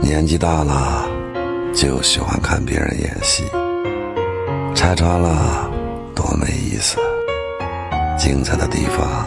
年纪大了就喜欢看别人演戏。拆穿了多没意思。精彩的地方